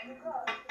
Thank you.